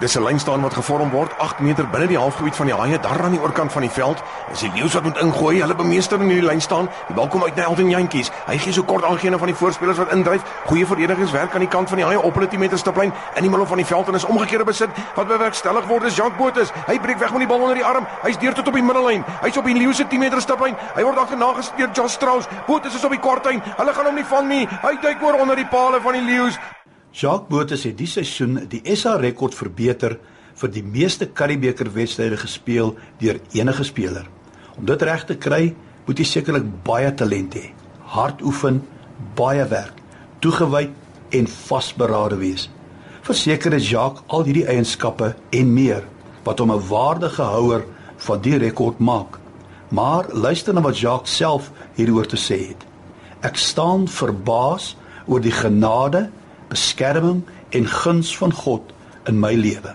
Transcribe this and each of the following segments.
Dis 'n lyn staan wat gevorm word 8 meter binne die halfgebied van die haie, daar aan die oorkant van die veld. Is die leeu's wat moet ingooi. Hulle bemeester in hierdie lyn staan. Die bal kom uit na Elton Jantjies. Hy gee so kort aangene van die voorspelers wat indryf. Goeie verdedigingswerk aan die kant van die haie op hulle 10 meter stiplyn in die middel van die veld en is omgekeerde besit. Wat bewerkstellig word is Jacques Botha. Hy breek weg met die bal onder die arm. Hy's deur tot op die middellyn. Hy's op die leeu se 10 meter stiplyn. Hy word agterna gesteur Josh Strauss. Botha is op die kortlyn. Hulle gaan hom nie vang nie. Hy duik oor onder die palle van die leeu's. Jacques Botha het die seisoen die SA rekord verbeter vir die meeste Karibeker wedstryde gespeel deur enige speler. Om dit reg te kry, moet jy sekerlik baie talent hê, hard oefen, baie werk, toegewyd en vasberade wees. Verseker is Jacques al hierdie eienskappe en meer wat hom 'n waardige houer van die rekord maak. Maar luister na wat Jacques self hieroor te sê het. Ek staan verbaas oor die genade, beskerming en guns van God in my lewe.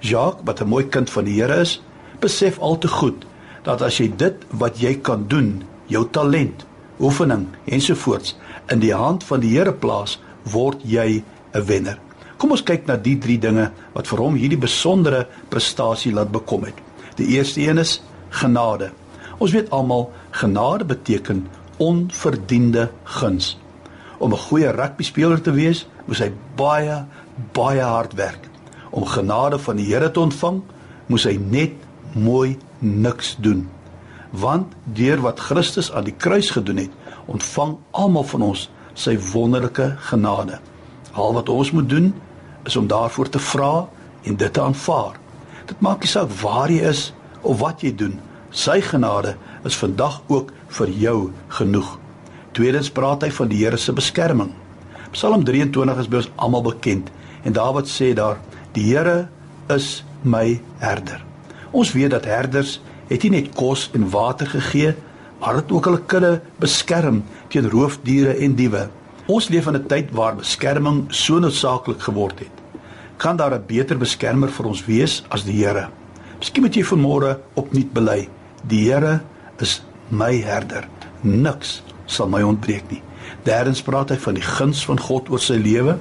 Jacques, wat 'n mooi kind van die Here is, besef al te goed dat as jy dit wat jy kan doen, jou talent, oefening ensovoorts in die hand van die Here plaas, word jy 'n wenner. Kom ons kyk na die drie dinge wat vir hom hierdie besondere prestasie laat bekom het. Die eerste een is genade. Ons weet almal genade beteken onverdiende guns. Om 'n goeie rugby speler te wees, moet hy baie baie hard werk om genade van die Here te ontvang, moes hy net mooi niks doen. Want deur wat Christus aan die kruis gedoen het, ontvang almal van ons sy wonderlike genade. Al wat ons moet doen is om daarvoor te vra en dit te aanvaar. Dit maak nie saak waar jy is of wat jy doen, sy genade is vandag ook vir jou genoeg. Tweedens praat hy van die Here se beskerming. Psalm 23 is by ons almal bekend en Dawid sê daar Die Here is my herder. Ons weet dat herders het nie net kos en water gegee, maar het ook hulle kudde beskerm teen roofdiere en diewe. Ons leef in 'n tyd waar beskerming so noodsaaklik geword het. Kan daar 'n beter beskermer vir ons wees as die Here? Miskien moet jy vanmôre opnuut bely: Die Here is my herder. Niks sal my ontbreek nie. Derdens praat hy van die guns van God oor sy lewe.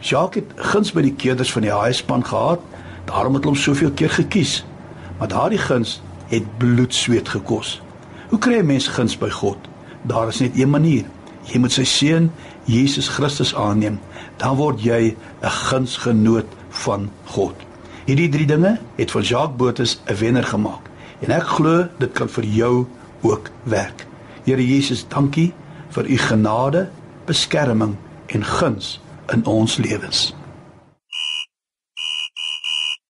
Jacques het guns by die keerders van die Haaiespan gehad, daarom het hom soveel keer gekies. Maar daardie guns het bloed sweet gekos. Hoe kry 'n mens guns by God? Daar is net een manier. Jy moet sy seun Jesus Christus aanneem, dan word jy 'n gunsgenoot van God. Hierdie drie dinge het van Jacques Botus 'n wenner gemaak. En ek glo dit kan vir jou ook werk. Here Jesus, dankie vir u genade, beskerming en guns in ons lewens.